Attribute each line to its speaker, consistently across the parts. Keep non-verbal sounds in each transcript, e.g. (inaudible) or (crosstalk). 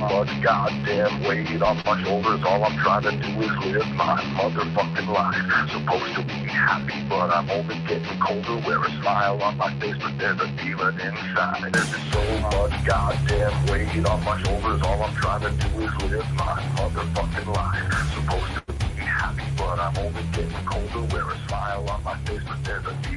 Speaker 1: Much goddamn weight on my shoulders. All I'm trying to do is live my motherfucking life. Supposed to be happy, but I'm only getting colder. Wear a smile on my face, but there's a demon inside. There's so much goddamn weight on my shoulders. All I'm trying to do is live my motherfucking life. Supposed to be happy, but I'm only getting colder. Wear a smile on my face, but there's a demon.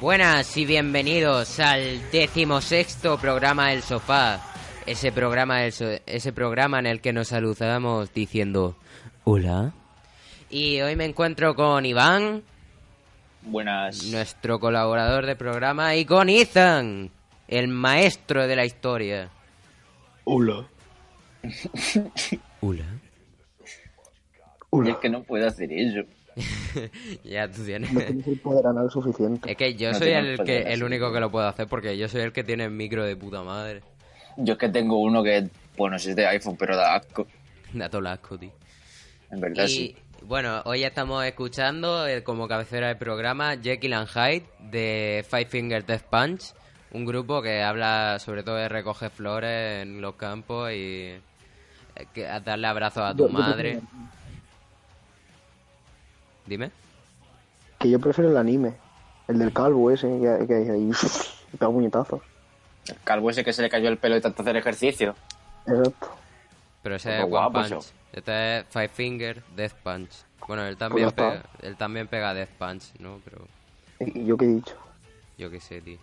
Speaker 2: Buenas y bienvenidos al decimosexto programa del sofá. Ese programa, del so- ese programa en el que nos saludamos diciendo hola. Y hoy me encuentro con Iván,
Speaker 3: Buenas.
Speaker 2: nuestro colaborador de programa, y con Ethan, el maestro de la historia.
Speaker 4: Hola.
Speaker 2: Hola.
Speaker 3: Y es que no puedo hacer eso. (laughs)
Speaker 2: ya tú tienes.
Speaker 4: No tienes el poder anal suficiente.
Speaker 2: Es que yo
Speaker 3: No
Speaker 2: soy el, que, el único que lo puedo hacer porque yo soy el que tiene el micro de puta madre.
Speaker 3: Yo es que tengo uno que, bueno, si es de iPhone, pero da asco. (laughs)
Speaker 2: Da todo el asco, tío.
Speaker 3: En verdad,
Speaker 2: Y
Speaker 3: sí.
Speaker 2: bueno, hoy estamos escuchando eh, como cabecera del programa Jekyll and Hyde de Five Finger Death Punch, un grupo que habla sobre todo de recoger flores en los campos y eh, que- darle abrazos a tu
Speaker 4: Yo-
Speaker 2: madre. Dime.
Speaker 4: Que yo prefiero el anime. El del calvo ese, que, que hay ahí. que pega puñetazos.
Speaker 3: El calvo ese que se le cayó el pelo de tanto hacer ejercicio.
Speaker 4: Exacto.
Speaker 2: Pero ese
Speaker 3: Pues
Speaker 2: es One
Speaker 3: guapo,
Speaker 2: Punch. Este es Five Finger Death Punch. Bueno, él también,
Speaker 4: Pues ya
Speaker 2: pega, él también pega Death Punch, ¿no? Pero
Speaker 4: ¿Y yo qué he dicho?
Speaker 2: yo qué sé, tío.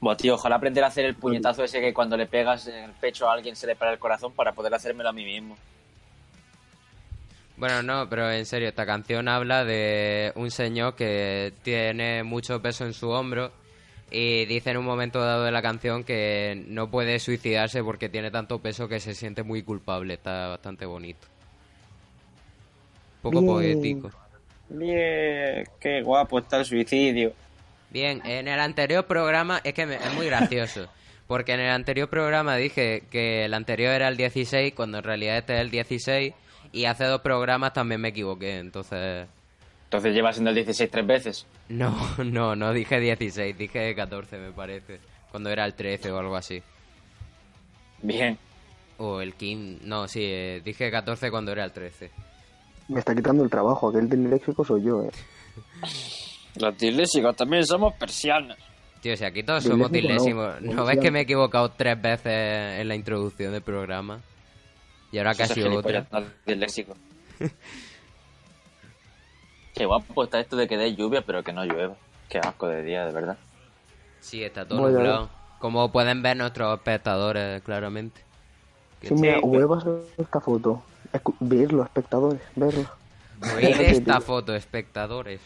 Speaker 3: Buah, tío, ojalá aprender a hacer el puñetazo ese que cuando le pegas en el pecho a alguien se le para el corazón para poder hacérmelo a mí mismo.
Speaker 2: Bueno, no, pero en serio, esta canción habla de un señor que tiene mucho peso en su hombro y dice en un momento dado de la canción que no puede suicidarse porque tiene tanto peso que se siente muy culpable. Está bastante bonito. Poco
Speaker 4: Bien.
Speaker 2: poético.
Speaker 3: Bien, qué guapo está el suicidio.
Speaker 2: Bien, en el anterior programa es que me- es muy gracioso. (laughs) Porque en el anterior programa dije que el anterior era el 16 cuando en realidad este es el 16 y hace dos programas también me equivoqué. Entonces...
Speaker 3: Entonces lleva siendo el 16 tres veces.
Speaker 2: No, (laughs) no, no dije 16, dije 14 me parece. Cuando era el 13 o algo así.
Speaker 3: Bien.
Speaker 2: O el 15, no, sí, eh, dije 14 cuando era el 13.
Speaker 4: Me está quitando el trabajo. Aquel del léxico soy yo, eh. (laughs)
Speaker 3: Los disléxicos también somos persianas.
Speaker 2: Tío, si aquí todos somos
Speaker 4: Disléxico no,
Speaker 2: disléxicos. ¿No ves que me he equivocado tres veces en la introducción del programa? Y ahora casi otra.
Speaker 3: disléxico. (laughs) Qué guapo está esto de que dé lluvia, pero que no llueva. Qué asco de día, de verdad.
Speaker 2: Sí, está todo nublado. Como pueden ver nuestros espectadores, claramente.
Speaker 4: Sí, mira, huevas esta foto. Escu- verlo, espectadores, verlo.
Speaker 2: Veis (laughs) esta foto, espectadores.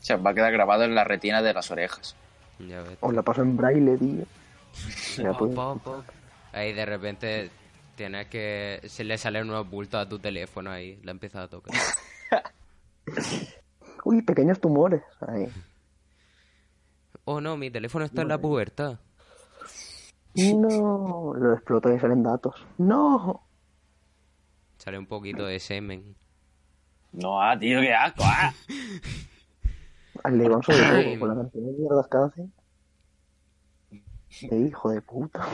Speaker 3: Se va a quedar grabado en la retina de las orejas.
Speaker 2: Ya ves.
Speaker 4: Os la paso en braille, tío. (laughs) Pues.
Speaker 2: Ahí de repente tienes que. Se le salen unos bultos a tu teléfono ahí. La empieza a tocar. (laughs)
Speaker 4: Uy, pequeños tumores. Ahí.
Speaker 2: Oh no, mi teléfono está en la pubertad.
Speaker 4: No, lo explota y salen datos. No.
Speaker 2: Sale un poquito de semen.
Speaker 3: No, ah, tío, qué asco. ah.
Speaker 4: Al León sobre todo, con la cantidad de mierdas que hace. Qué hijo de puta.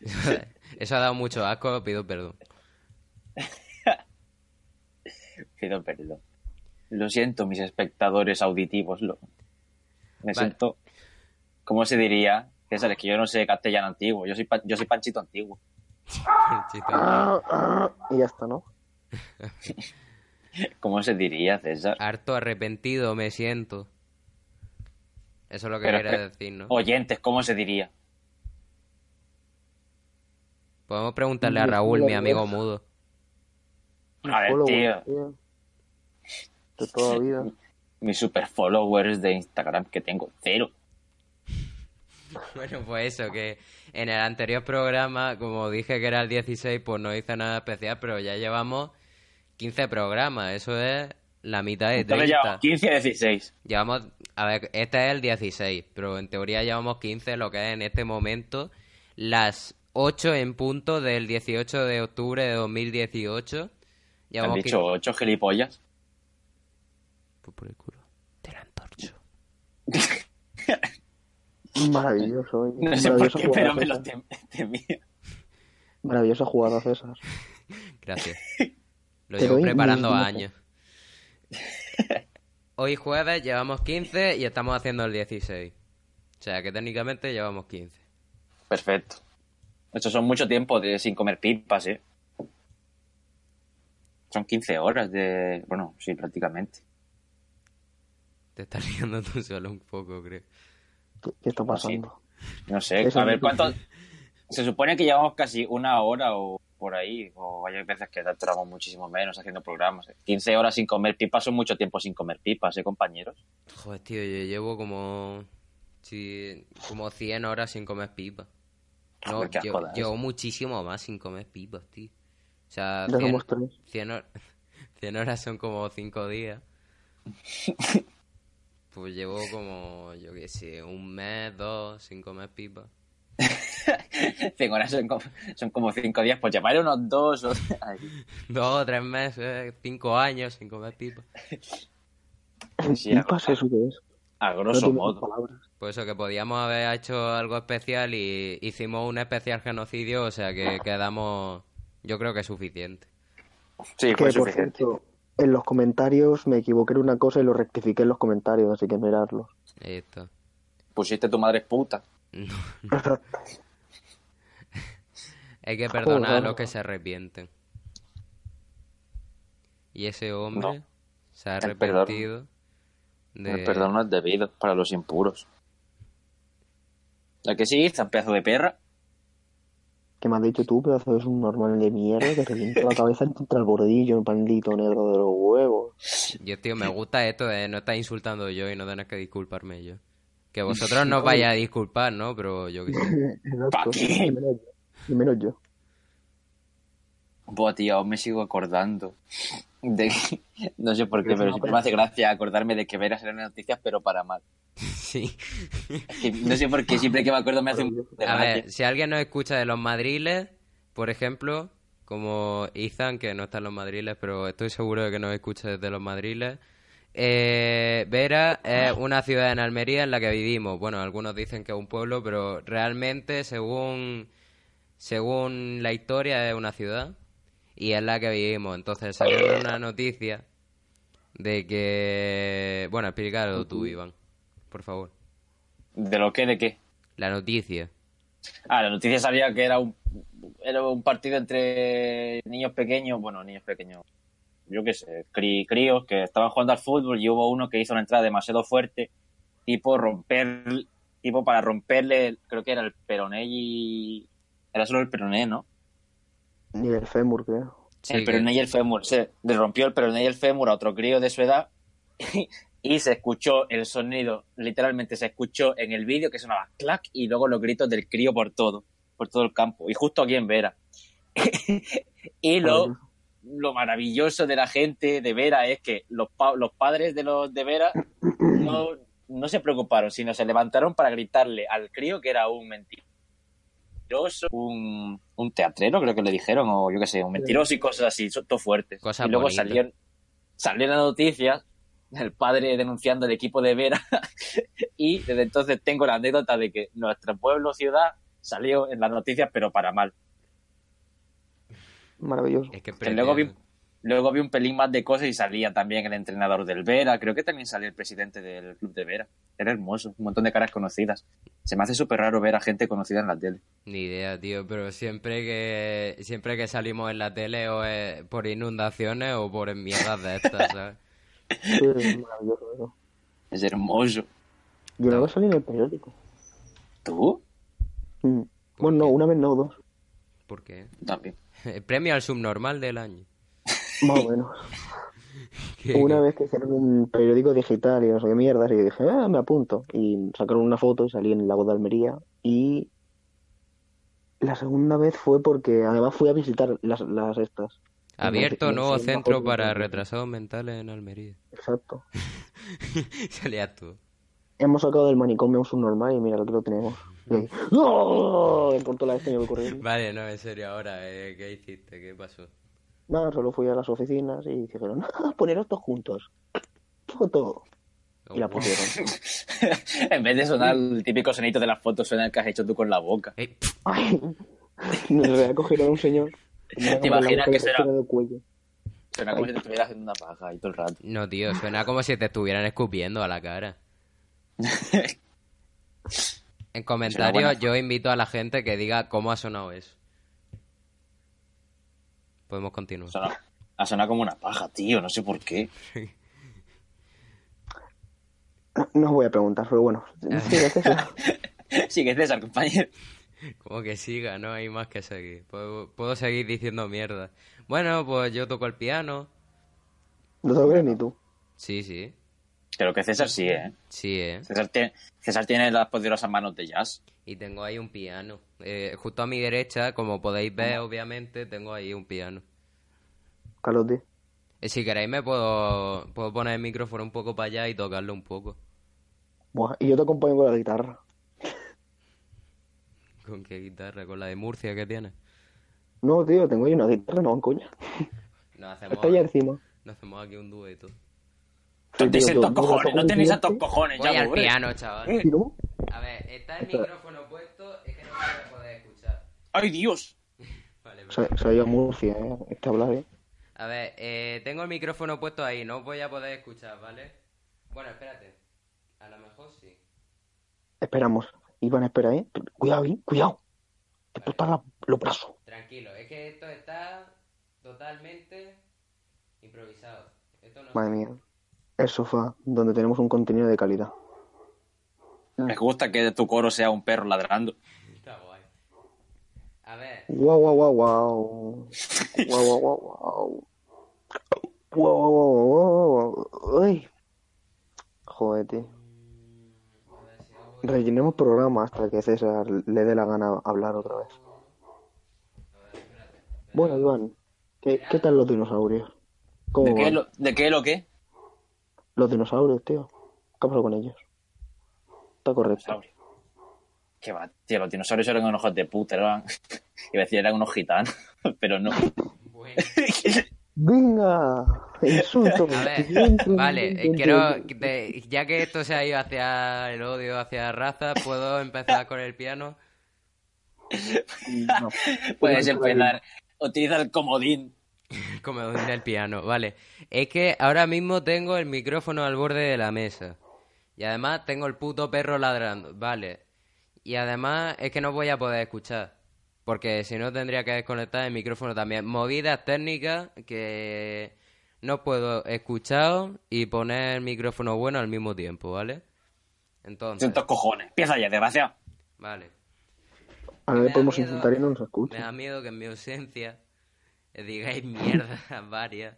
Speaker 4: (laughs)
Speaker 2: Eso ha dado mucho asco, pido perdón. (laughs)
Speaker 3: Pido perdón. Lo siento, mis espectadores auditivos. Lo... Me
Speaker 2: Vale.
Speaker 3: siento. ¿Cómo se diría? César, es que yo no sé castellano antiguo. Yo soy, pa- yo soy Panchito antiguo.
Speaker 4: Y ya está, ¿no? (laughs)
Speaker 3: ¿Cómo se diría, César?
Speaker 2: Harto arrepentido me siento. Eso es lo que
Speaker 3: Pero es
Speaker 2: quiere
Speaker 3: que-
Speaker 2: decir, ¿no?
Speaker 3: Oyentes, ¿cómo se diría?
Speaker 2: Podemos preguntarle a Raúl, mi amigo mudo.
Speaker 3: A ver, tío.
Speaker 4: tío. De toda vida.
Speaker 3: mis super followers de Instagram que tengo cero. (laughs)
Speaker 2: Bueno, pues eso, que en el anterior programa, como dije que era el 16, pues no hice nada especial, pero ya llevamos 15 programas, eso es la mitad de
Speaker 3: Entonces
Speaker 2: 30.
Speaker 3: llevamos 15 a 16.
Speaker 2: Llevamos, a ver, este es el 16, pero en teoría llevamos 15, lo que es en este momento las 8 en punto del 18 de octubre de 2018.
Speaker 3: ¿Te han dicho 8 gilipollas?
Speaker 2: 15 Pues por el culo. Te la antorcho. (laughs)
Speaker 4: Maravilloso, oye.
Speaker 3: No sé por qué, pero me lo (laughs)
Speaker 4: César.
Speaker 3: tem- temía.
Speaker 4: Maravillosa jugada, (laughs) César.
Speaker 2: Gracias. Lo llevo preparando
Speaker 4: mis
Speaker 2: años. Hoy jueves llevamos 15 y estamos haciendo el 16. O sea que técnicamente llevamos 15.
Speaker 3: Perfecto. Estos son mucho tiempo de sin comer pipas, ¿eh? Son 15 horas de... Bueno, sí, prácticamente.
Speaker 2: Te estás riendo tú solo un poco, creo.
Speaker 4: ¿Qué, qué está pasando?
Speaker 3: No sé,
Speaker 4: Eso
Speaker 3: a ver cuánto... Se supone que llevamos casi una hora o por ahí, o hay veces que duramos muchísimo menos haciendo programas. 15 horas sin comer pipas son mucho tiempo sin comer pipas, ¿eh, compañeros?
Speaker 2: Joder, tío, yo llevo como... sí, como 100 horas sin comer pipa. (laughs) No,
Speaker 3: qué
Speaker 2: llevo,
Speaker 3: jodas.
Speaker 2: llevo muchísimo más sin comer pipas, tío. O sea,
Speaker 4: Ya
Speaker 2: 100,
Speaker 4: somos tres.
Speaker 2: 100 hor- (laughs) 100 horas son como 5 días. (laughs) Pues llevo como, yo qué sé, un mes, dos, sin comer pipa.
Speaker 3: 100 horas son como, son como 5 días, pues llevaré unos dos o...
Speaker 2: Dos tres meses, cinco años sin comer pipa.
Speaker 4: ¿Pipas eso qué es?
Speaker 3: A grosso modo.
Speaker 4: palabras.
Speaker 2: Por eso que podíamos haber hecho algo especial y hicimos un especial genocidio, o sea que quedamos, yo creo que es suficiente.
Speaker 3: Sí,
Speaker 4: Que,
Speaker 3: fue
Speaker 4: por
Speaker 3: suficiente.
Speaker 4: cierto, en los comentarios me equivoqué en una cosa y lo rectifiqué en los comentarios, así que mirarlos.
Speaker 2: Ahí está.
Speaker 3: Pusiste tu madre es puta. (laughs)
Speaker 2: Hay que perdonar a los que se arrepienten. Y ese hombre
Speaker 3: No.
Speaker 2: se ha arrepentido de...
Speaker 3: El perdón no es debido para los impuros. ¿La que sí? ¿Tan pedazo de perra?
Speaker 4: ¿Qué me has dicho tú, pedazo de un normal de mierda que revienta la cabeza contra el bordillo, el pandito negro de los huevos?
Speaker 2: Yo, tío, me gusta esto de no estar insultando yo y no tener que disculparme yo. Que vosotros no os vayáis a disculpar, ¿no? Pero yo qué sé. (laughs)
Speaker 4: Exacto.
Speaker 3: qué?
Speaker 4: Y menos yo. Y menos yo.
Speaker 3: Buah, tío, aún me sigo acordando. De No sé por qué, pero
Speaker 4: una
Speaker 3: siempre me hace gracia acordarme de que Vera salió en las noticias, pero para mal.
Speaker 2: Sí.
Speaker 3: No sé por qué, siempre que me acuerdo me hace un de
Speaker 2: A ver, si alguien nos escucha de los madriles, por ejemplo, como Ethan, que no está en los madriles, pero estoy seguro de que nos escucha desde los madriles. Eh, Vera es una ciudad en Almería en la que vivimos. Bueno, algunos dicen que es un pueblo, pero realmente, según, según la historia, es una ciudad y es la que vivimos. Entonces salió una noticia de que... Bueno, explícalo tú, Iván, por favor.
Speaker 3: ¿De lo que? ¿De qué?
Speaker 2: La noticia.
Speaker 3: Ah, la noticia salía que era un, era un partido entre niños pequeños, bueno, niños pequeños, yo qué sé, crí- críos que estaban jugando al fútbol y hubo uno que hizo una entrada demasiado fuerte, tipo romper, tipo para romperle, creo que era el peroné y... Era solo el peroné, ¿no?
Speaker 4: Ni el fémur, creo.
Speaker 2: Sí,
Speaker 3: el peroné y el fémur. Se le rompió el peroné y el fémur a otro crío de su edad (laughs) y se escuchó el sonido, literalmente se escuchó en el vídeo que sonaba clac y luego los gritos del crío por todo, por todo el campo y justo aquí en Vera. (laughs) y lo, lo maravilloso de la gente de Vera es que los, pa- los padres de los de Vera (clears throat) no, no se preocuparon, sino se levantaron para gritarle al crío que era un mentiroso, un, un teatrero, creo que le dijeron, o yo qué sé, un mentiroso y cosas así, son todo fuertes.
Speaker 2: Cosas
Speaker 3: y luego
Speaker 2: bonitas.
Speaker 3: salieron, salió la noticia, el padre denunciando al equipo de Vera, (laughs) y desde entonces tengo la anécdota de que nuestro pueblo, ciudad, salió en las noticias, pero para mal.
Speaker 4: Maravilloso.
Speaker 2: Es que
Speaker 3: Que luego vi, luego vi un pelín más de cosas y salía también el entrenador del Vera. Creo que también salía el presidente del club de Vera. Era hermoso, un montón de caras conocidas. Se me hace súper raro ver a gente conocida en la tele.
Speaker 2: Ni idea, tío, pero siempre que siempre que salimos en la tele o es por inundaciones o por mierdas de estas, (laughs) ¿sabes?
Speaker 4: Sí, es maravilloso eso.
Speaker 3: Es hermoso.
Speaker 4: Yo una vez salí en el periódico.
Speaker 3: ¿Tú?
Speaker 4: Mm. Bueno, no, una vez no, dos.
Speaker 2: ¿Por qué?
Speaker 3: También.
Speaker 2: El (laughs) premio al subnormal del año.
Speaker 4: Más o menos. (laughs) (laughs)
Speaker 2: ¿Qué-
Speaker 4: Una
Speaker 2: qué?
Speaker 4: vez que hicieron un periódico digital y no sé qué mierdas, y dije, ah, me apunto. Y sacaron una foto y salí en el lago de Almería. Y la segunda vez fue porque además fui a visitar las, las estas.
Speaker 2: Abierto nuevo centro para
Speaker 4: de-
Speaker 2: retrasados mentales en Almería.
Speaker 4: Exacto. (laughs)
Speaker 2: Salías tú.
Speaker 4: Hemos sacado del manicomio un subnormal y mira lo que lo tenemos. Ahí, ¡No! Cortó la este me voy corriendo.
Speaker 2: Vale, no, en serio, ahora, eh, ¿qué hiciste? ¿Qué pasó?
Speaker 4: Nada, solo fui a las oficinas y dijeron, (laughs) ah, poneros todos juntos. Foto. Y la
Speaker 2: Oh,
Speaker 4: pusieron. (laughs)
Speaker 3: en vez de sonar el típico sonito de las fotos, suena el que has hecho tú con la boca.
Speaker 2: Pf,
Speaker 4: Ay, nos voy a coger a un señor. (laughs) Me la
Speaker 3: imaginas que
Speaker 4: se
Speaker 3: será? Suena como si te estuvieras haciendo una paja ahí todo el rato.
Speaker 2: No, tío, suena como si te estuvieran escupiendo a la cara. En comentarios yo invito a la gente que diga cómo ha sonado eso. Podemos continuar.
Speaker 3: Suena- ha sonado como una paja, tío, no sé por qué.
Speaker 4: No, (laughs) no os voy a preguntar, pero bueno. (laughs) Es eso. (laughs)
Speaker 3: Sigue César, compañero.
Speaker 2: Como que siga, no hay más que seguir. Puedo, puedo seguir diciendo mierda. Bueno, pues yo toco el piano.
Speaker 4: No te lo crees ni tú.
Speaker 2: Sí, sí.
Speaker 3: Creo que César sí, ¿eh?
Speaker 2: Sí, eh.
Speaker 3: César tiene, César tiene las poderosas manos de jazz.
Speaker 2: Y tengo ahí un piano. Eh, justo a mi derecha, como podéis ver, obviamente, tengo ahí un piano.
Speaker 4: Carlotti.
Speaker 2: Eh, si queréis me puedo, puedo poner el micrófono un poco para allá y tocarlo un poco.
Speaker 4: Buah, y yo te acompaño con la guitarra.
Speaker 2: ¿Con qué guitarra? ¿Con la de Murcia que tienes?
Speaker 4: No, tío, tengo ahí una guitarra, no, coña.
Speaker 2: Nos hacemos,
Speaker 4: Está allá encima.
Speaker 2: nos hacemos aquí un dueto.
Speaker 3: Cojones, no tenéis
Speaker 4: diente,
Speaker 3: estos cojones,
Speaker 2: Voy
Speaker 3: ya,
Speaker 2: al
Speaker 3: pobre.
Speaker 2: piano, chaval. A ver, está el micrófono puesto, es que no me voy a poder escuchar.
Speaker 3: ¡Ay, Dios! (laughs)
Speaker 2: Vale,
Speaker 4: Se,
Speaker 2: vale.
Speaker 4: se ha ido a Murcia, eh. Este hablar, eh.
Speaker 2: A ver, eh, tengo el micrófono puesto ahí, no os voy a poder escuchar, ¿vale? Bueno, espérate. A lo mejor sí.
Speaker 4: Esperamos. Iván, espera, eh. Cuidado, eh. Cuidado. Te explotan la- los brazos.
Speaker 2: Tranquilo, es que esto está totalmente improvisado. Esto no
Speaker 4: Madre mía. El sofá, donde tenemos un contenido de calidad.
Speaker 3: Me gusta que tu coro sea un perro ladrando.
Speaker 2: está guay. A ver,
Speaker 4: Guau, guau, guau, guau. Guau, guau, guau, guau. Guau, guau, guau, guau. Ay. Joder, tío. Rellenemos programa hasta que César le dé la gana hablar otra vez. Bueno, Iván, ¿qué, qué tal los dinosaurios? ¿Cómo
Speaker 3: ¿De qué,
Speaker 4: van?
Speaker 3: lo, ¿De qué lo qué?
Speaker 4: Los dinosaurios, tío. ¿Qué ha pasado con ellos? Está correcto.
Speaker 3: Qué va, tío, los dinosaurios eran unos hijos de puta, eran... (laughs) Iba a decir, eran unos gitanos, (laughs) pero no.
Speaker 2: bueno. (laughs)
Speaker 4: ¡Venga! ¡Insulto!
Speaker 2: A ver, vale, eh, quiero, que ya que esto se ha ido hacia el odio, hacia razas, ¿puedo empezar con el piano?
Speaker 4: No.
Speaker 3: Puedes empezar. Utiliza el comodín.
Speaker 2: Como en el piano, vale. Es que ahora mismo tengo el micrófono al borde de la mesa. Y además tengo el puto perro ladrando, vale. Y además es que no voy a poder escuchar. Porque si no tendría que desconectar el micrófono también. Movidas técnicas que no puedo escuchar y poner el micrófono bueno al mismo tiempo, ¿vale? Entonces,
Speaker 3: Cientos cojones. Empieza ya, desgraciado.
Speaker 2: vale.
Speaker 4: Ahora
Speaker 2: Me
Speaker 4: le
Speaker 2: da
Speaker 4: podemos insultar y no nos
Speaker 2: Me
Speaker 4: escucha.
Speaker 2: da miedo que en mi ausencia digáis mierda varias.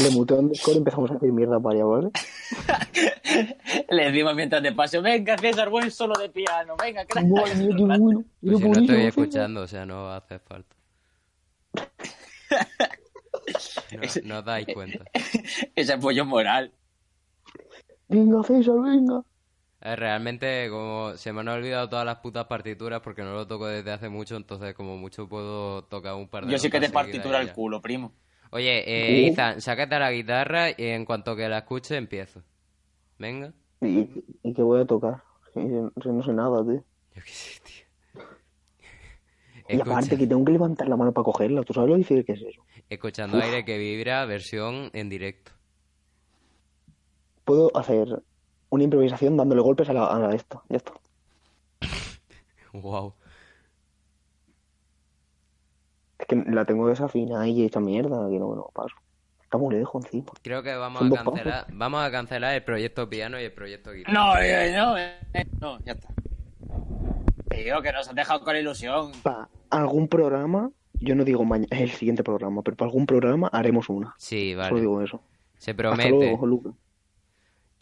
Speaker 4: Le muteo en Discord y empezamos a decir mierda varias, ¿vale? (laughs)
Speaker 3: Le decimos mientras te paso, venga César, buen solo de piano, venga, crack.
Speaker 4: Mía, qué bueno. (laughs)
Speaker 2: Pues
Speaker 4: Era
Speaker 2: si no estoy escuchando, o sea, no hace falta. (laughs) No, no os dais cuenta.
Speaker 3: Ese apoyo moral.
Speaker 4: Venga, César, venga.
Speaker 2: Eh, realmente, como se me han olvidado todas las putas partituras porque no lo toco desde hace mucho, entonces como mucho puedo tocar un par de
Speaker 3: Yo sí que te partitura el culo, primo.
Speaker 2: Oye, eh,
Speaker 4: Uh.
Speaker 2: Ethan, sácate la guitarra y en cuanto que la escuche empiezo. Venga.
Speaker 4: ¿Y, y qué voy a tocar? Si, si no sé nada, tío.
Speaker 2: Yo qué sé, tío.
Speaker 4: Y aparte que tengo que levantar la mano para cogerla. ¿Tú sabes lo difícil que es eso?
Speaker 2: escuchando aire que vibra, versión en directo.
Speaker 4: Puedo hacer una improvisación dándole golpes a la, a la esta. Ya está. (laughs)
Speaker 2: Wow.
Speaker 4: Es que la tengo desafinada y esta mierda que no, no paso. Está muy lejos encima.
Speaker 2: Creo que vamos
Speaker 4: Son
Speaker 2: a cancelar, vamos a cancelar el proyecto piano y el proyecto guitarra.
Speaker 3: No, eh, no, eh, no, ya está. Tío, que nos has dejado con la ilusión.
Speaker 4: Para algún programa, yo no digo mañana, el siguiente programa, pero para algún programa haremos una.
Speaker 2: Sí,
Speaker 4: Solo
Speaker 2: vale.
Speaker 4: digo eso.
Speaker 2: Se
Speaker 4: Hasta
Speaker 2: promete.
Speaker 4: luego, Lucas.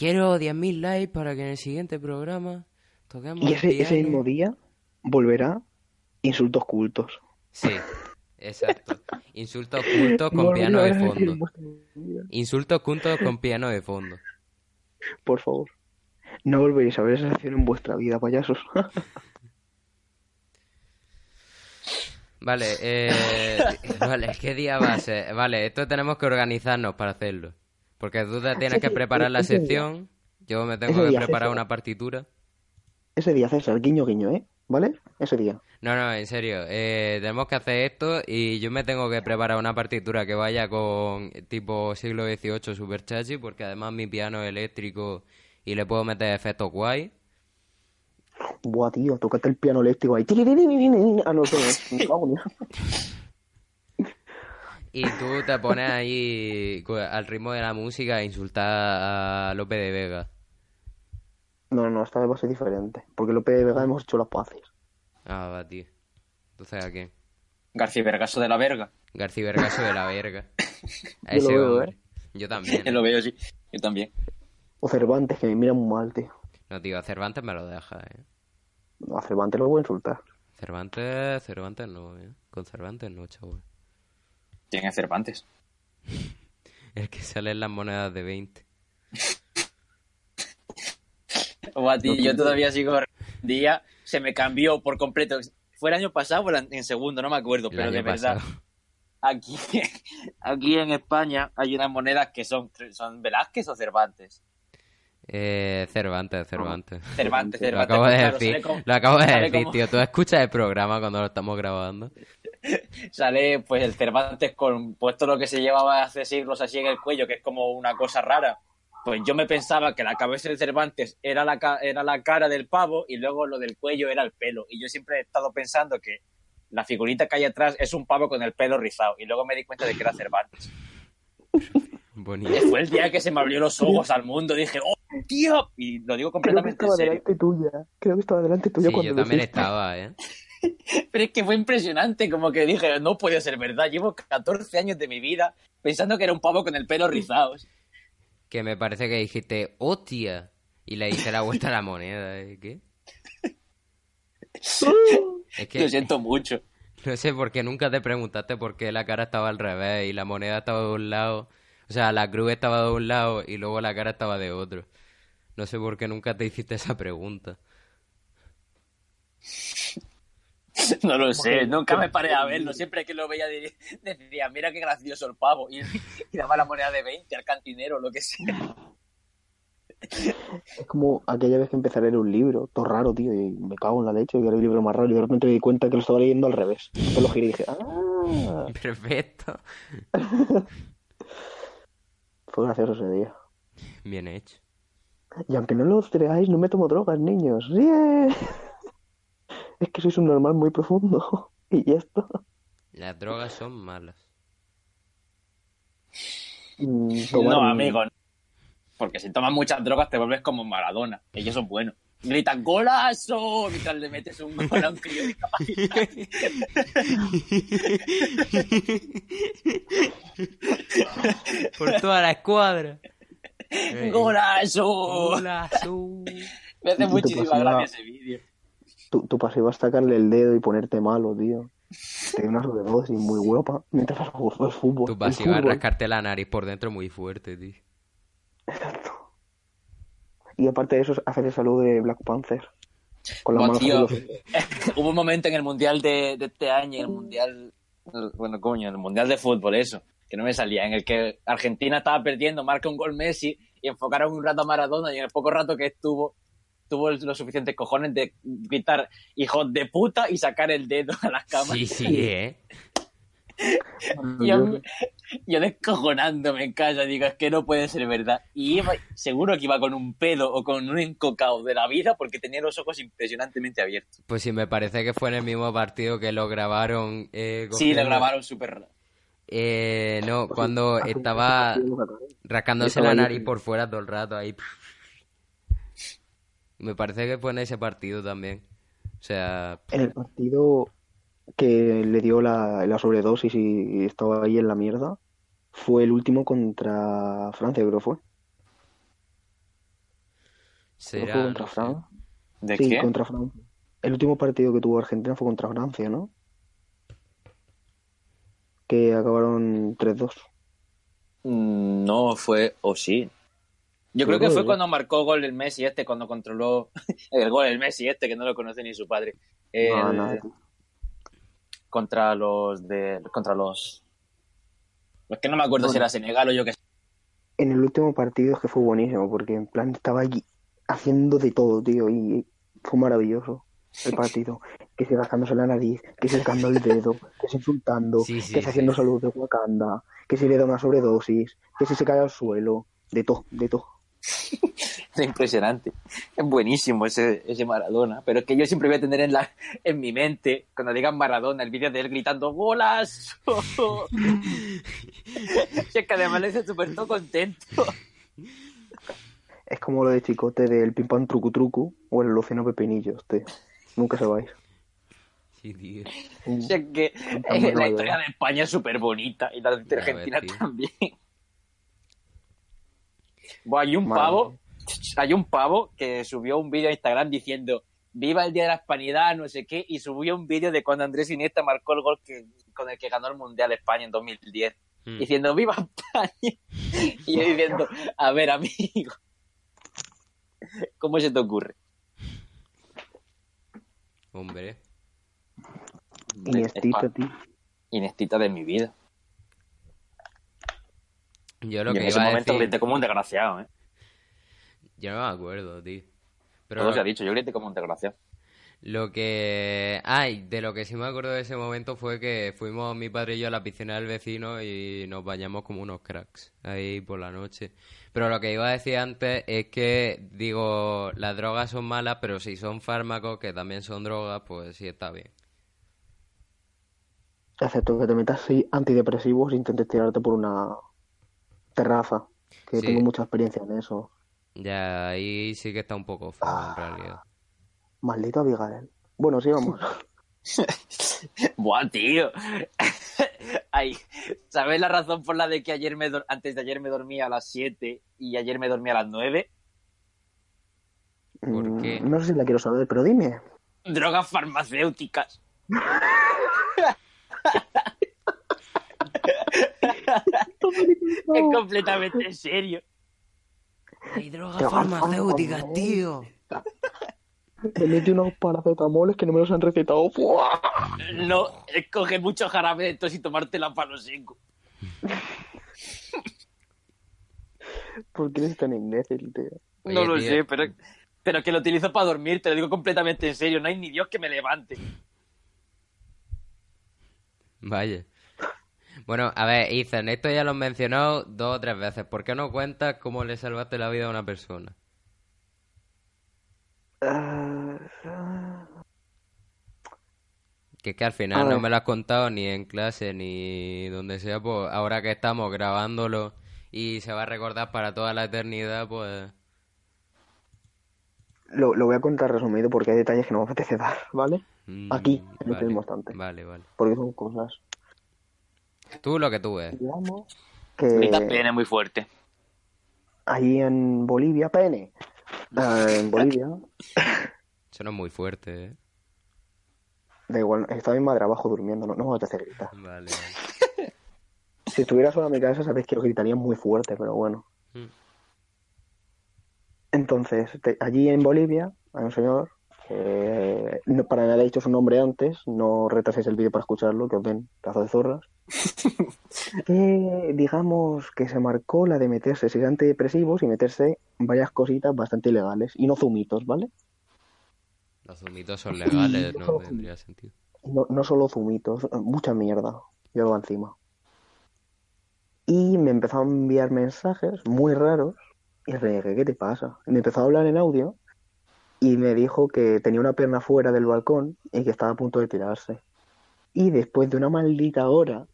Speaker 2: Quiero 10.000 likes para que en el siguiente programa toquemos
Speaker 4: Y ese, mismo día volverá insultos cultos.
Speaker 2: Sí, exacto. Insultos cultos con
Speaker 4: No
Speaker 2: piano de fondo. Insultos cultos con piano de fondo.
Speaker 4: Por favor. No volveréis a ver esa acción en vuestra vida, payasos.
Speaker 2: Vale, eh, vale, ¿qué día va a ser? Vale, esto tenemos que organizarnos para hacerlo. Porque tú te tienes que preparar la sección, yo me tengo que preparar una partitura.
Speaker 4: Ese día, César, guiño, guiño, ¿eh? ¿Vale? Ese día.
Speaker 2: No, no, en serio, eh, tenemos que hacer esto y yo me tengo que preparar una partitura que vaya con tipo siglo XVIII super chachi, porque además mi piano es eléctrico y le puedo meter efectos guay.
Speaker 4: Buah, tío, tócate el piano eléctrico ahí. Ah, no, eso no (laughs) es. Me cago en Dios.
Speaker 2: Y tú te pones ahí al ritmo de la música a insultar a Lope de Vega.
Speaker 4: No, no, esta vez va a ser diferente. Porque López de Vega hemos hecho las paces.
Speaker 2: Ah, va, tío. Entonces, ¿a quién?
Speaker 3: García Vergaso de la verga.
Speaker 2: García Vergaso de la verga. (laughs) A
Speaker 4: Yo lo
Speaker 2: ese
Speaker 4: veo,
Speaker 2: hombre.
Speaker 4: ¿eh?
Speaker 2: Yo también. (laughs)
Speaker 3: Yo lo veo, sí. Yo también.
Speaker 4: O Cervantes, que me mira muy mal, tío.
Speaker 2: No, tío, a Cervantes me lo deja, eh.
Speaker 4: No, a Cervantes lo voy a insultar.
Speaker 2: Cervantes, Cervantes no, eh. Con Cervantes no, chaval.
Speaker 3: ¿Quién (laughs) es Cervantes?
Speaker 2: El que sale en las monedas de 20.
Speaker 3: O a ti, yo todavía sigo día, se me cambió por completo. Fue el año pasado o en segundo, no me acuerdo,
Speaker 2: El
Speaker 3: pero de verdad.
Speaker 2: pasado.
Speaker 3: Aquí, (laughs) aquí en España hay unas monedas que son, son Velázquez o Cervantes.
Speaker 2: Eh, Cervantes, Cervantes.
Speaker 3: Cervantes,
Speaker 2: Lo
Speaker 3: Cervantes.
Speaker 2: acabo de decir,
Speaker 3: como-
Speaker 2: lo acabo de decir,
Speaker 3: como-
Speaker 2: tío. Tú escuchas el programa cuando lo estamos grabando. (laughs)
Speaker 3: Sale pues el Cervantes con puesto lo que se llevaba hace siglos así en el cuello, que es como una cosa rara. Pues yo me pensaba que la cabeza del Cervantes era la, ca- era la cara del pavo y luego lo del cuello era el pelo. Y yo siempre he estado pensando que la figurita que hay atrás es un pavo con el pelo rizado. Y luego me di cuenta de que era Cervantes. (laughs)
Speaker 2: Bonito.
Speaker 3: Fue el día que se me abrió los ojos al mundo. Dije, ¡oh, tío! Y lo digo
Speaker 4: Creo que
Speaker 3: completamente
Speaker 4: estaba
Speaker 3: serio.
Speaker 4: delante tuya. Creo que estaba delante tuya
Speaker 2: Sí,
Speaker 4: cuando
Speaker 2: yo también estaba, eh. (laughs)
Speaker 3: Pero es que fue impresionante, como que dije, no puede ser verdad. Llevo 14 años de mi vida pensando que era un pavo con el pelo rizado.
Speaker 2: Que me parece que dijiste, hostia. Y le hice la vuelta a la moneda, ¿eh? ¿Qué? (laughs) Es que
Speaker 3: Lo siento mucho. (laughs)
Speaker 2: no sé por qué nunca te preguntaste por qué la cara estaba al revés y la moneda estaba de un lado. O sea, la cruz estaba de un lado y luego la cara estaba de otro. No sé por qué nunca te hiciste esa pregunta. (laughs)
Speaker 3: No lo sé, nunca me paré a verlo. Siempre que lo veía (laughs) decía, mira qué gracioso el pavo. Y, (laughs) y daba la moneda de 20 al cantinero, lo que sea.
Speaker 4: Es como aquella vez que empecé a leer un libro, todo raro, tío, y me cago en la leche, y era el libro más raro, y de repente me di cuenta que lo estaba leyendo al revés. Entonces lo giré y dije, ¡ah!
Speaker 2: Perfecto.
Speaker 4: Fue gracioso ese día.
Speaker 2: Bien hecho.
Speaker 4: Y aunque no lo creáis, no me tomo drogas, niños. ¡Yeah! (laughs) Es que sois un normal muy profundo. (laughs) Y ya está.
Speaker 2: Las drogas son malas.
Speaker 4: Tomar-
Speaker 3: No, amigo. Porque si tomas muchas drogas te vuelves como Maradona. Y eso es bueno. Gritan golazo mientras le metes un gol a un crío discapacitado. (laughs)
Speaker 2: Por toda la escuadra.
Speaker 3: ¡Golazo!
Speaker 2: Golazo.
Speaker 3: Me hace muchísima
Speaker 4: pasiva-
Speaker 3: gracia ese vídeo.
Speaker 4: Tu, tu pasiva es sacarle el dedo y ponerte malo, tío. Te una sobredosis muy guapa mientras vas a jugar al fútbol.
Speaker 2: Tu pasiva es rascarte la nariz por dentro muy fuerte, tío.
Speaker 4: Exacto. Y aparte de eso, es hacer el saludo de Black Panther. Con la mano
Speaker 3: tío.
Speaker 4: sobre los- (laughs)
Speaker 3: Hubo un momento en el mundial de, de este año, en el mundial. Bueno, coño, en el mundial de fútbol, eso. Que no me salía. En el que Argentina estaba perdiendo, marca un gol Messi y enfocaron un rato a Maradona y en el poco rato que estuvo, tuvo los suficientes cojones de gritar hijos de puta y sacar el dedo a las cámaras.
Speaker 2: Sí, sí, eh. (laughs)
Speaker 3: Yo, yo descojonándome en casa, digo, es que no puede ser verdad. Y iba, seguro que iba con un pedo o con un encocado de la vida porque tenía los ojos impresionantemente abiertos.
Speaker 2: Pues sí, me parece que fue en el mismo partido que lo grabaron. Eh,
Speaker 3: Sí, lo grabaron súper
Speaker 2: Eh, no,
Speaker 4: Pues
Speaker 2: cuando estaba rascándose la nariz por fuera todo el rato ahí. (laughs) Me parece que fue en ese partido también. O sea,
Speaker 4: En el partido que le dio la, la sobredosis y, estaba ahí en la mierda, fue el último contra Francia, creo que fue. ¿No
Speaker 2: Será.
Speaker 4: fue contra. Francia?
Speaker 3: ¿De
Speaker 4: sí, contra Francia. El último partido que tuvo Argentina fue contra Francia, ¿no? Que acabaron 3-2.
Speaker 3: Mm, No fue, o sí. Yo creo que fue cuando marcó gol el Messi este, cuando controló (laughs) el gol el Messi este, que no lo conoce ni su padre. El-
Speaker 4: No, no,
Speaker 3: Contra los de. Contra los. Es que no me acuerdo si era Senegal o yo que sé.
Speaker 4: En el último partido es que fue buenísimo, porque en plan estaba allí haciendo de todo, tío, y fue maravilloso el partido. Que se rascándose la nariz, que se sacando el dedo, que se insultando,
Speaker 2: Sí, sí,
Speaker 4: que se haciendo salud de Wakanda, que se le da una sobredosis, que si se cae al suelo, de todo, de todo. (laughs)
Speaker 3: Es impresionante. Es buenísimo ese, ese Maradona. Pero es que yo siempre voy a tener en, la, en mi mente, cuando digan Maradona, el vídeo de él gritando ¡Golazo! (laughs) Si es que además le dice súper todo contento.
Speaker 4: Es como lo de Chicote del pim pam trucu trucu o el Luciano Pepinillos, tío. Nunca se vais.
Speaker 2: Sí, tío.
Speaker 3: Si es que eh, la historia
Speaker 4: ¿verdad?
Speaker 3: de España es súper bonita y la de Argentina
Speaker 2: tío.
Speaker 3: también. (laughs) Buah, hay un
Speaker 4: Madre
Speaker 3: pavo, (laughs) hay un pavo que subió un vídeo a Instagram diciendo Viva el Día de la Hispanidad, no sé qué, y subió un vídeo de cuando Andrés Iniesta marcó el gol que, con el que ganó el Mundial España en 2010,
Speaker 2: Mm.
Speaker 3: diciendo ¡Viva España! (laughs) Y yo diciendo, a ver, amigo, ¿cómo se te ocurre?
Speaker 2: Hombre.
Speaker 4: Iniestita,
Speaker 3: Espa-
Speaker 4: tío.
Speaker 3: Iniestita de mi vida.
Speaker 2: Yo lo
Speaker 3: y
Speaker 2: que
Speaker 3: en ese
Speaker 2: iba
Speaker 3: momento
Speaker 2: decir...
Speaker 3: grité como un desgraciado, ¿eh?
Speaker 2: Yo no me acuerdo, tío. Pero
Speaker 3: Todo
Speaker 2: lo-
Speaker 3: se ha dicho, yo grité como un desgraciado.
Speaker 2: Lo que... Ay, de lo que sí me acuerdo de ese momento fue que fuimos mi padre y yo a la piscina del vecino y nos bañamos como unos cracks ahí por la noche. Pero lo que iba a decir antes es que, digo, las drogas son malas, pero si son fármacos que también son drogas, pues sí está bien.
Speaker 4: Excepto que te metas sí, antidepresivos e intentes tirarte por una terraza. Que
Speaker 2: Sí.
Speaker 4: tengo mucha experiencia en eso.
Speaker 2: Ya ahí sí que está un poco feo en realidad.
Speaker 4: Maldito Abigail. Bueno, sí, vamos. (laughs)
Speaker 3: Buah, tío. (laughs) Ay, ¿sabes la razón por la de que ayer me dor- antes de ayer me dormía a las 7 y ayer me dormía a las 9?
Speaker 2: ¿Por
Speaker 4: Mm,
Speaker 2: qué?
Speaker 4: No sé si la quiero saber, pero dime.
Speaker 3: Drogas farmacéuticas. (laughs) es completamente en serio.
Speaker 2: Hay drogas farmacéuticas. tío.
Speaker 4: Metí unos paracetamoles que no me los han recetado. ¡Fua!
Speaker 3: No, escoge mucho jarabe de tos y tomarte la palo seco.
Speaker 4: ¿Por qué eres tan imbécil, tío?
Speaker 2: Oye,
Speaker 3: no lo
Speaker 2: tío.
Speaker 3: sé, pero, pero que lo utilizo para dormir, te lo digo completamente en serio. No hay ni Dios que me levante.
Speaker 2: Vaya. Bueno, a ver, Ethan, esto ya lo has mencionado dos o tres veces. ¿Por qué no cuentas cómo le salvaste la vida a una persona?
Speaker 4: Ah.
Speaker 2: Que es que al final no me lo has contado ni en clase ni donde sea, pues ahora que estamos grabándolo y se va a recordar para toda la eternidad, pues...
Speaker 4: Lo, lo voy a contar resumido porque hay detalles que no me apetece dar, (laughs) ¿vale?
Speaker 2: mm,
Speaker 4: Aquí, en este
Speaker 2: vale,
Speaker 4: mismo instante.
Speaker 2: Vale, vale.
Speaker 4: Porque son cosas.
Speaker 2: Tú lo que tú ves.
Speaker 4: Digamos
Speaker 3: Grita
Speaker 4: que
Speaker 3: pene muy fuerte.
Speaker 4: ahí en Bolivia, pene. Ah, en Bolivia, (laughs)
Speaker 2: Es muy fuerte, ¿eh?
Speaker 4: da igual, estaba mi madre abajo durmiendo, no, no me apetece gritar.
Speaker 2: Vale, (laughs) vale.
Speaker 4: Si estuviera sola en mi casa, sabéis que lo gritaría muy fuerte, pero bueno.
Speaker 2: Mm.
Speaker 4: Entonces, te- allí en Bolivia hay un señor que no, para nada he dicho su nombre antes, no retraséis el vídeo para escucharlo, que os den cazo de zorras. que (laughs) digamos que se marcó la de meterse seis antidepresivos y meterse varias cositas bastante ilegales y no zumitos, ¿vale?
Speaker 2: Los zumitos son legales, no tendría sentido.
Speaker 4: No, no solo zumitos, mucha mierda llevaba encima. Y me empezó a enviar mensajes muy raros y le dije, ¿qué te pasa? Y me empezó a hablar en audio y me dijo que tenía una pierna fuera del balcón y que estaba a punto de tirarse. Y después de una maldita hora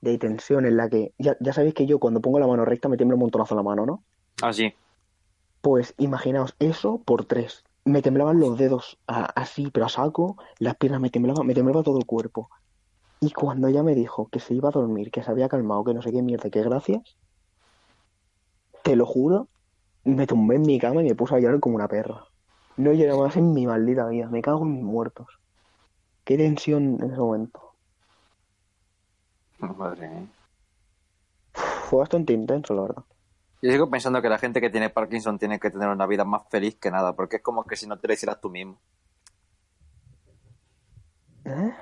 Speaker 4: de tensión en la que, ya, ya sabéis que yo cuando pongo la mano recta me tiembla un montonazo la mano, ¿no?
Speaker 3: Así.
Speaker 4: Pues imaginaos eso por tres. Me temblaban los dedos a- así, pero a saco, las piernas me temblaban, me temblaba todo el cuerpo. Y cuando ella me dijo que se iba a dormir, que se había calmado, que no sé qué mierda, que gracias, te lo juro, me tumbé en mi cama y me puse a llorar como una perra. No lloré más en mi maldita vida, me cago en mis muertos. Qué tensión en ese momento.
Speaker 3: Madre mía.
Speaker 4: Fue bastante intenso, la verdad.
Speaker 3: Yo sigo pensando que la gente que tiene Parkinson tiene que tener una vida más feliz que nada, porque es como que si no te lo hicieras tú mismo.
Speaker 4: ¿Eh?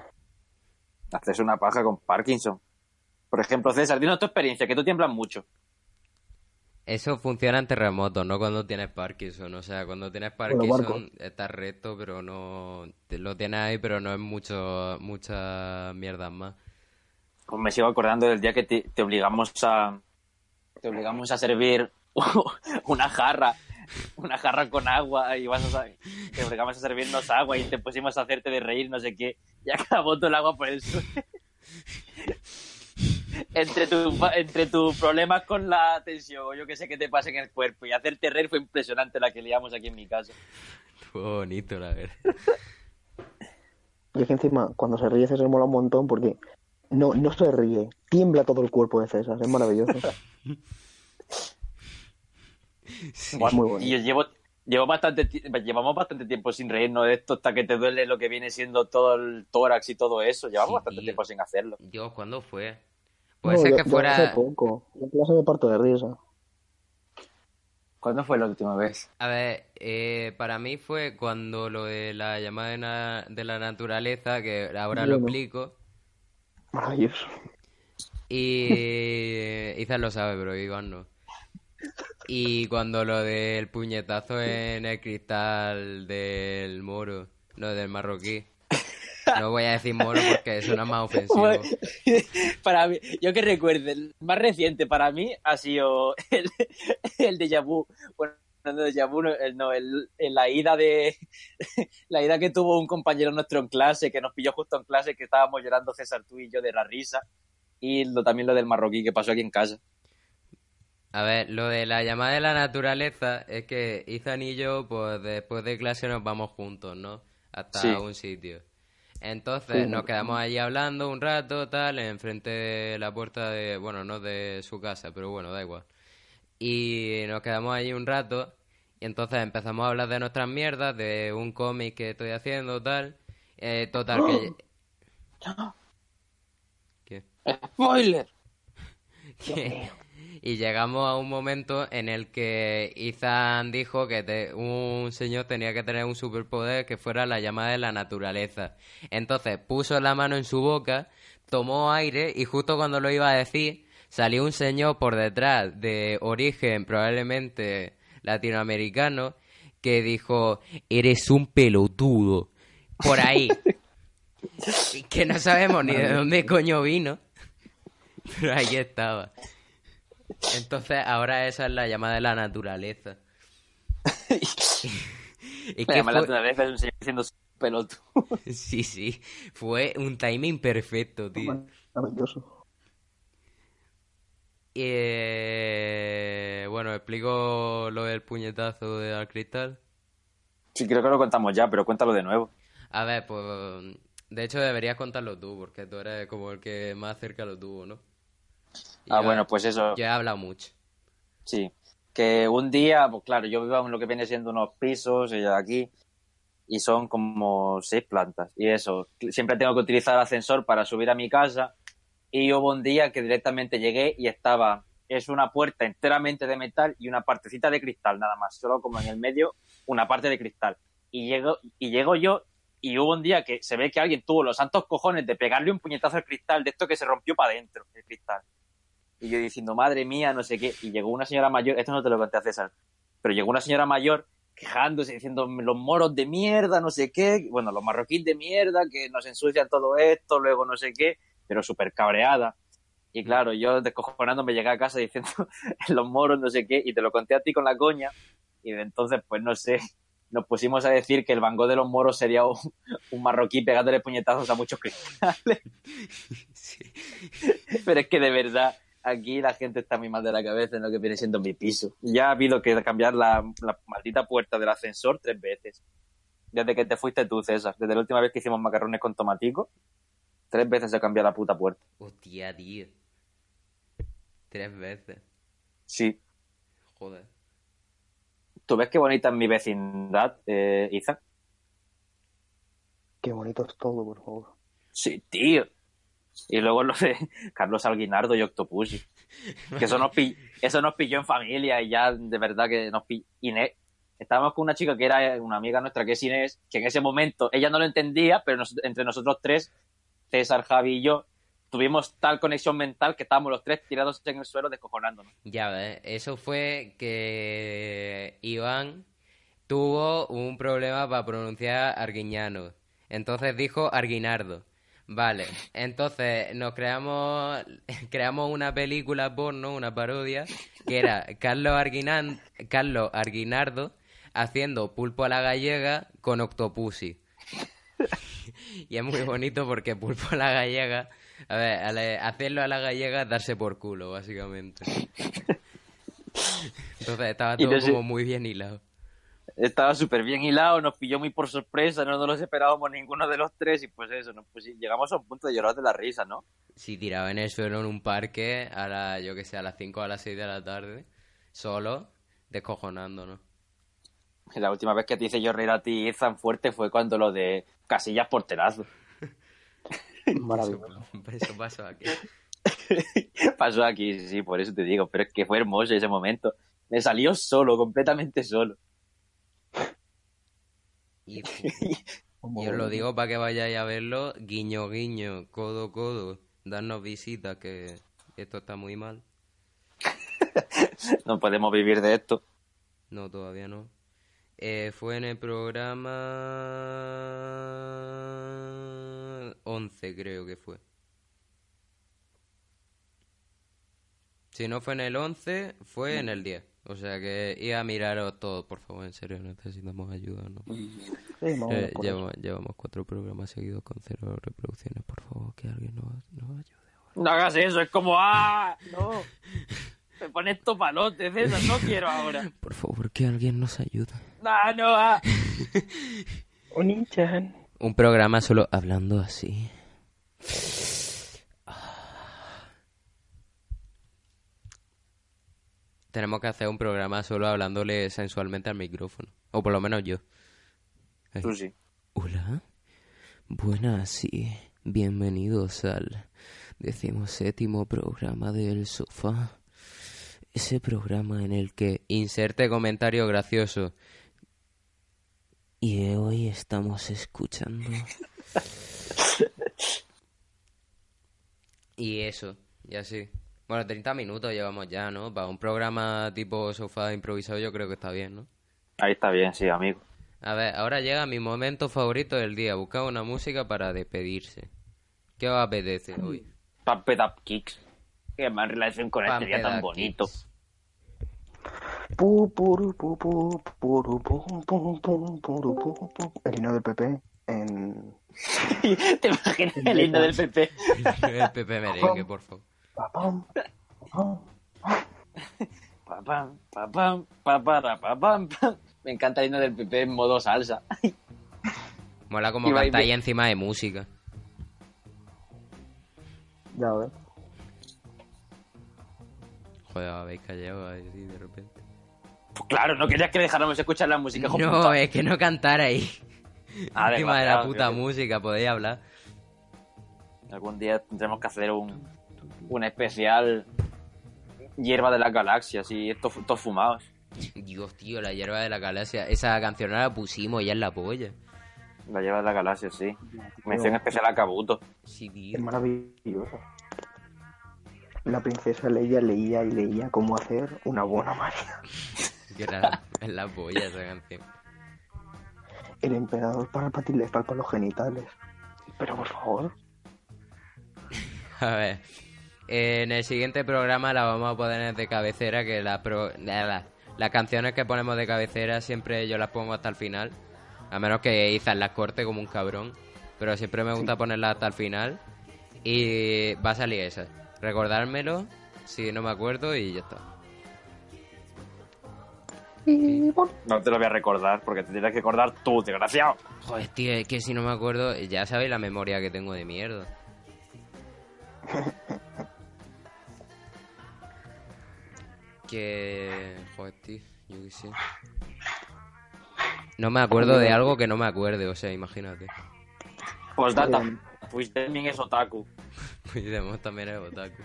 Speaker 3: Haces una paja con Parkinson. Por ejemplo, César, dinos tu experiencia, que tú tiemblas mucho.
Speaker 2: Eso funciona en terremotos, no cuando tienes Parkinson. O sea, cuando tienes. Parkinson estás recto, pero no... Lo tienes ahí, pero no es mucho, muchas mierdas más.
Speaker 3: Pues me sigo acordando del día que te, te obligamos a te obligamos a servir (laughs) una jarra, una jarra con agua y vas a te obligamos a servirnos agua y te pusimos a hacerte de reír, no sé qué, y acabó todo el agua por el suelo. (laughs) entre tu entre tus problemas con la tensión o yo que sé qué te pasa en el cuerpo y hacerte reír fue impresionante la que liamos aquí en mi casa.
Speaker 2: Fue bonito, la verdad. (laughs)
Speaker 4: Y es que encima, cuando se ríe César mola un montón porque no, no se ríe, tiembla todo el cuerpo de César, es maravilloso. (laughs)
Speaker 3: Buah,
Speaker 4: muy bonito.
Speaker 3: Y yo llevo, llevo bastante, llevamos bastante tiempo sin reírnos de esto hasta que te duele lo que viene siendo todo el tórax y todo eso. Llevamos
Speaker 2: Sí,
Speaker 3: bastante
Speaker 2: tío.
Speaker 3: tiempo sin hacerlo.
Speaker 2: Dios, ¿cuándo fue? Puede
Speaker 4: No,
Speaker 2: ser
Speaker 4: yo-
Speaker 2: que fuera...
Speaker 4: Hace poco. En clase me parto de risa.
Speaker 3: ¿Cuándo fue la última vez?
Speaker 2: A ver, eh, para mí fue cuando lo de la llamada de, na- de la naturaleza, que ahora lo
Speaker 4: Bueno.
Speaker 2: explico,
Speaker 4: Maravilloso.
Speaker 2: y (laughs) Izan lo sabe, pero Iván no. Y cuando lo del puñetazo en el cristal del moro, no del marroquí. No voy a decir moro porque suena más (laughs) ofensivo. (laughs)
Speaker 3: para mí, yo que recuerde, el más reciente para mí ha sido el, el de vu. Bueno, déjà vu, no, el, no, el- el- la ida de (laughs) la ida que tuvo un compañero nuestro en clase, que nos pilló justo en clase, que estábamos llorando César tú y yo de la risa. Y lo, también lo del marroquí que pasó aquí en casa.
Speaker 2: A ver, lo de la llamada de la naturaleza es que Ethan y yo, pues después de clase nos vamos juntos, ¿no? Hasta
Speaker 3: Sí.
Speaker 2: un sitio. Entonces
Speaker 4: Sí.
Speaker 2: nos quedamos allí hablando un rato, tal, enfrente de la puerta de, bueno, no de su casa, pero bueno, da igual. Y nos quedamos allí un rato y entonces empezamos a hablar de nuestras mierdas, de un cómic que estoy haciendo, tal. Eh, total, que... ¿Qué?
Speaker 3: ¡Spoiler! (laughs)
Speaker 2: y llegamos a un momento en el que Ethan dijo que te- un señor tenía que tener un superpoder que fuera la llamada de la naturaleza. Entonces puso la mano en su boca, tomó aire y justo cuando lo iba a decir salió un señor por detrás de origen probablemente latinoamericano que dijo, eres un pelotudo. Por ahí. (laughs) que no sabemos ni de dónde coño vino. Pero ahí estaba. Entonces, ahora esa es la llamada de la naturaleza. (laughs) y que
Speaker 3: Además, la
Speaker 2: fue-
Speaker 3: otra vez un señor diciendo pelotudo. (laughs)
Speaker 2: Sí, sí. Fue un timing perfecto, tío.
Speaker 4: Maravilloso.
Speaker 2: Eh, bueno, explico lo del puñetazo de al cristal.
Speaker 3: Sí, creo que lo contamos ya, pero cuéntalo de nuevo.
Speaker 2: A ver, pues. De hecho, deberías contarlo tú, porque tú eres como el que más cerca lo tuvo, ¿no? Y
Speaker 3: Ah,
Speaker 2: yo-
Speaker 3: bueno, pues eso.
Speaker 2: Yo he hablado mucho.
Speaker 3: Sí, que un día, pues claro, yo vivo en lo que viene siendo unos pisos y aquí, y son como seis plantas. Y eso, siempre tengo que utilizar ascensor para subir a mi casa. Y hubo un día que directamente llegué y estaba, es una puerta enteramente de metal y una partecita de cristal, nada más, solo como en el medio, una parte de cristal. Y llego, y llego yo y hubo un día que se ve que alguien tuvo los santos cojones de pegarle un puñetazo al cristal de esto que se rompió para adentro, el cristal. Y yo diciendo, madre mía, no sé qué. Y llegó una señora mayor, esto no te lo conté a César, pero llegó una señora mayor quejándose, diciendo, los moros de mierda, no sé qué, bueno, los marroquíes de mierda, que nos ensucian todo esto, luego no sé qué, pero súper cabreada. Y claro, yo descojonando me llegué a casa diciendo, (laughs) los moros, no sé qué, y te lo conté a ti con la coña, y entonces, pues no sé, nos pusimos a decir que el Van Gogh de los moros sería un, un marroquí pegándole puñetazos a muchos cristales. (laughs)
Speaker 2: Sí. (laughs)
Speaker 3: Pero es que de verdad, aquí la gente está muy mal de la cabeza en lo que viene siendo mi piso. Ya ha habido que cambiar la, la maldita puerta del ascensor tres veces. Desde que te fuiste tú, César. Desde la última vez que hicimos macarrones con tomatico. Tres veces se cambió la puta puerta.
Speaker 2: Hostia, tío. Tres veces.
Speaker 3: Sí.
Speaker 2: Joder.
Speaker 3: ¿Tú ves qué bonita es mi vecindad, eh, Izan?
Speaker 4: Qué bonito es todo, por favor.
Speaker 3: Sí, tío. Y luego lo de (laughs) Carlos Alguinardo y Octopussy. (laughs) Que eso nos, pi- eso nos pilló en familia y ya de verdad que nos pilló. Inés, estábamos con una chica que era una amiga nuestra que es Inés, que en ese momento ella no lo entendía, pero nos- entre nosotros tres, César, Javi y yo, tuvimos tal conexión mental que estábamos los tres tirados en el suelo descojonándonos.
Speaker 2: Ya ves, eso fue que Iván tuvo un problema para pronunciar Arguiñano. Entonces dijo Arguinardo. Vale, entonces nos creamos, (laughs) creamos una película porno, una parodia, que era Carlos, Arguinan, Carlos Arguinardo haciendo pulpo a la gallega con Octopussy. (laughs) Y es muy bonito porque pulpo a la gallega, a ver, a la- hacerlo a la gallega es darse por culo, básicamente. Entonces estaba todo como muy bien hilado.
Speaker 3: Estaba súper bien hilado, nos pilló muy por sorpresa, no nos lo esperábamos ninguno de los tres y pues eso, pusi- llegamos a un punto de llorar de la risa, ¿no?
Speaker 2: Si tiraba en el suelo en un parque a la, yo que sé, a las 5 o a las 6 de la tarde, solo, descojonándonos. (laughs)
Speaker 3: La última vez que te hice yo reír a ti tan fuerte fue cuando lo de Casillas Porterazo. (laughs)
Speaker 4: Maravilloso.
Speaker 2: Eso pasó aquí. (laughs)
Speaker 3: Pasó aquí, sí, por eso te digo, pero es que fue hermoso ese momento. Me salió solo, completamente solo.
Speaker 2: Y, y os lo digo para que vayáis a verlo, guiño, guiño, codo, codo, darnos visitas, que esto está muy mal.
Speaker 3: No podemos vivir de esto.
Speaker 2: No, todavía no. Eh, fue en el programa 11, creo que fue. Si no fue en el 11, fue en el 10. O sea que iba a miraros todo, por favor, en serio, necesitamos ayuda, ¿no?
Speaker 4: Sí,
Speaker 2: Eh, llevamos cuatro programas seguidos con cero reproducciones, por favor, que alguien nos, nos ayude.
Speaker 3: No hagas eso, es como, ¡ah! No. (laughs) Me pones topalotes, César, no quiero ahora. (laughs)
Speaker 2: Por favor, que alguien nos ayude.
Speaker 3: ¡Ah, no! ah! (laughs)
Speaker 4: Oni-chan.
Speaker 2: Un programa solo hablando así. Tenemos que hacer un programa solo hablándole sensualmente al micrófono. O por lo menos yo.
Speaker 3: Tú sí.
Speaker 2: Hola. Buenas, sí. Bienvenidos al decimoséptimo programa del sofá. Ese programa en el que inserte comentario gracioso. Y hoy estamos escuchando. (laughs) y eso, y así. Bueno, 30 minutos llevamos ya, ¿no? Para un programa tipo sofá improvisado yo creo que está bien, ¿no?
Speaker 3: Ahí está bien, sí, amigo.
Speaker 2: A ver, ahora llega mi momento favorito del día. Buscar una música para despedirse. ¿Qué os apetece hoy?
Speaker 3: Pump It Up Kicks. Qué más relación con este día tan bonito.
Speaker 4: El himno del PP en... (laughs)
Speaker 3: ¿Te imaginas el himno del PP? (laughs)
Speaker 2: El Pepe Merengue, por favor.
Speaker 4: Pa, pam, pam.
Speaker 3: Pa, pam, pa, pam, pa, para, pa, pam, pam. Me encanta el himno del PP en modo salsa.
Speaker 2: Mola como cantáis
Speaker 3: ve-
Speaker 2: encima de música.
Speaker 4: Ya ves.
Speaker 2: Joder, habéis callado ahí sí, de repente.
Speaker 3: Pues claro, no querías que dejáramos escuchar la música.
Speaker 2: No,
Speaker 3: puta.
Speaker 2: es que no cantarais. (laughs)
Speaker 3: Ah,
Speaker 2: Encima de la puta música, podéis hablar.
Speaker 3: Algún día tendremos que hacer un, un especial hierba de las galaxias y estos, estos fumados.
Speaker 2: Dios, tío, la hierba de la galaxia. Esa canción no la pusimos ya en la polla.
Speaker 3: La hierba de las galaxias, sí. Mención especial a Kabuto.
Speaker 2: Sí, tío.
Speaker 4: Es maravilloso. La princesa Leia leía y leía cómo hacer una buena magia. (laughs)
Speaker 2: Que era la polla esa canción.
Speaker 4: El emperador Palpatine le palpa los genitales. Pero por favor. (laughs)
Speaker 2: A ver. En el siguiente programa la vamos a poner de cabecera, que la pro- la- la- las canciones que ponemos de cabecera siempre yo las pongo hasta el final. A menos que Izan las corte como un cabrón. Pero siempre me gusta ponerlas hasta el final. Y va a salir esa. Recordármelo si no me acuerdo y ya está.
Speaker 3: No te lo voy a recordar porque te tienes que acordar tú, desgraciado.
Speaker 2: Joder, tío, es que si no me acuerdo, ya sabéis la memoria que tengo de mierda. (laughs) Que... Joder, tío, yo qué sé. No me acuerdo de algo que no me acuerde, o sea, imagínate.
Speaker 5: Pues data.
Speaker 4: Bien.
Speaker 5: Puigdemont es otaku.
Speaker 2: Puigdemont también es otaku.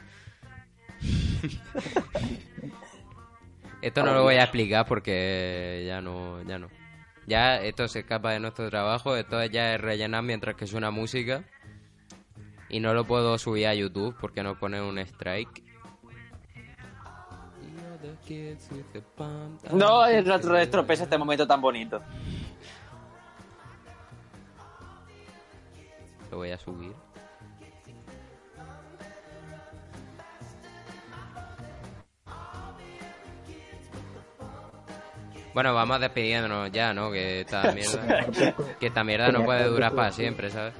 Speaker 2: (laughs) Esto no lo voy a explicar porque ya no, ya no. Ya esto se escapa de nuestro trabajo, esto ya es rellenar mientras que suena música. Y no lo puedo subir a YouTube porque nos pone un strike.
Speaker 5: No, es retro estropeza este momento tan bonito.
Speaker 2: Lo voy a subir. Bueno, vamos despidiéndonos ya, ¿no? Que esta (laughs) mierda, que esta mierda no puede durar para siempre, ¿sabes?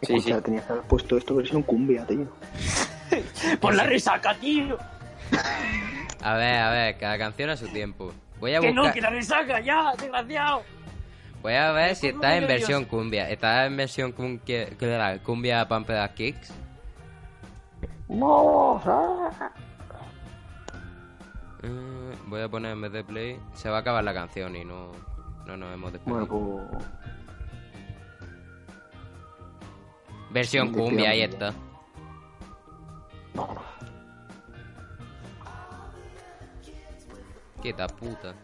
Speaker 5: Sí, sí.
Speaker 4: tenías que haber puesto esto versión cumbia, tío. (laughs)
Speaker 5: Por la resaca, tío.
Speaker 2: A ver, a ver, cada canción a su tiempo. Voy a
Speaker 5: Que no, que la resaca, ya, desgraciado.
Speaker 2: voy a ver si está en versión cumbia. ¿Está en versión cumbia, cumbia Pump That Kicks?
Speaker 4: No, ah.
Speaker 2: Eh, voy a poner en vez de play. Se va a acabar la canción y no, no nos hemos despedido.
Speaker 4: Bueno, pues.
Speaker 2: Versión
Speaker 4: ¿de qué
Speaker 2: cumbia, ahí está.
Speaker 4: Vámonos.
Speaker 2: Quieta puta.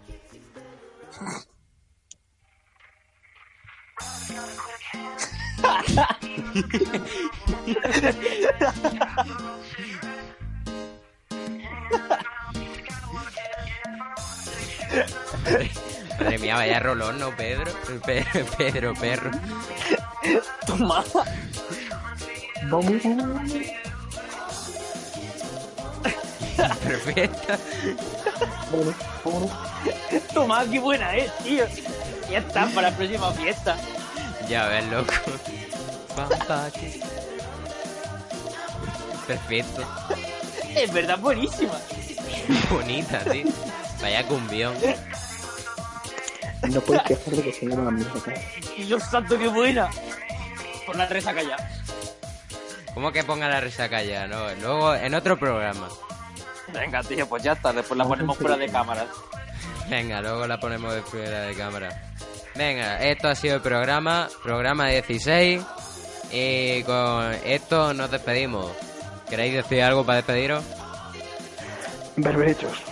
Speaker 2: (laughs) Madre mía, vaya rolón, ¿no, Pedro? Pe- Pedro, perro.
Speaker 5: Toma.
Speaker 4: Vamos.
Speaker 2: Perfecta.
Speaker 5: Toma, qué buena es, tío. Ya está para la próxima fiesta.
Speaker 2: Ya ves, loco. Perfecto.
Speaker 5: Es verdad, buenísima.
Speaker 2: Bonita, tío. Vaya cumbión.
Speaker 4: No puedes quejar de que se llama la música.
Speaker 5: Dios santo, qué buena. Por la resaca ya.
Speaker 2: ¿Cómo que ponga la resaca ya? No, luego en otro programa.
Speaker 5: Venga, tío, pues ya está. Después la ponemos fuera de cámara.
Speaker 2: Venga, luego la ponemos de fuera de cámara. Venga, esto ha sido el programa, programa 16. Y con esto nos despedimos. ¿Queréis decir algo para despediros?
Speaker 4: Berberechos.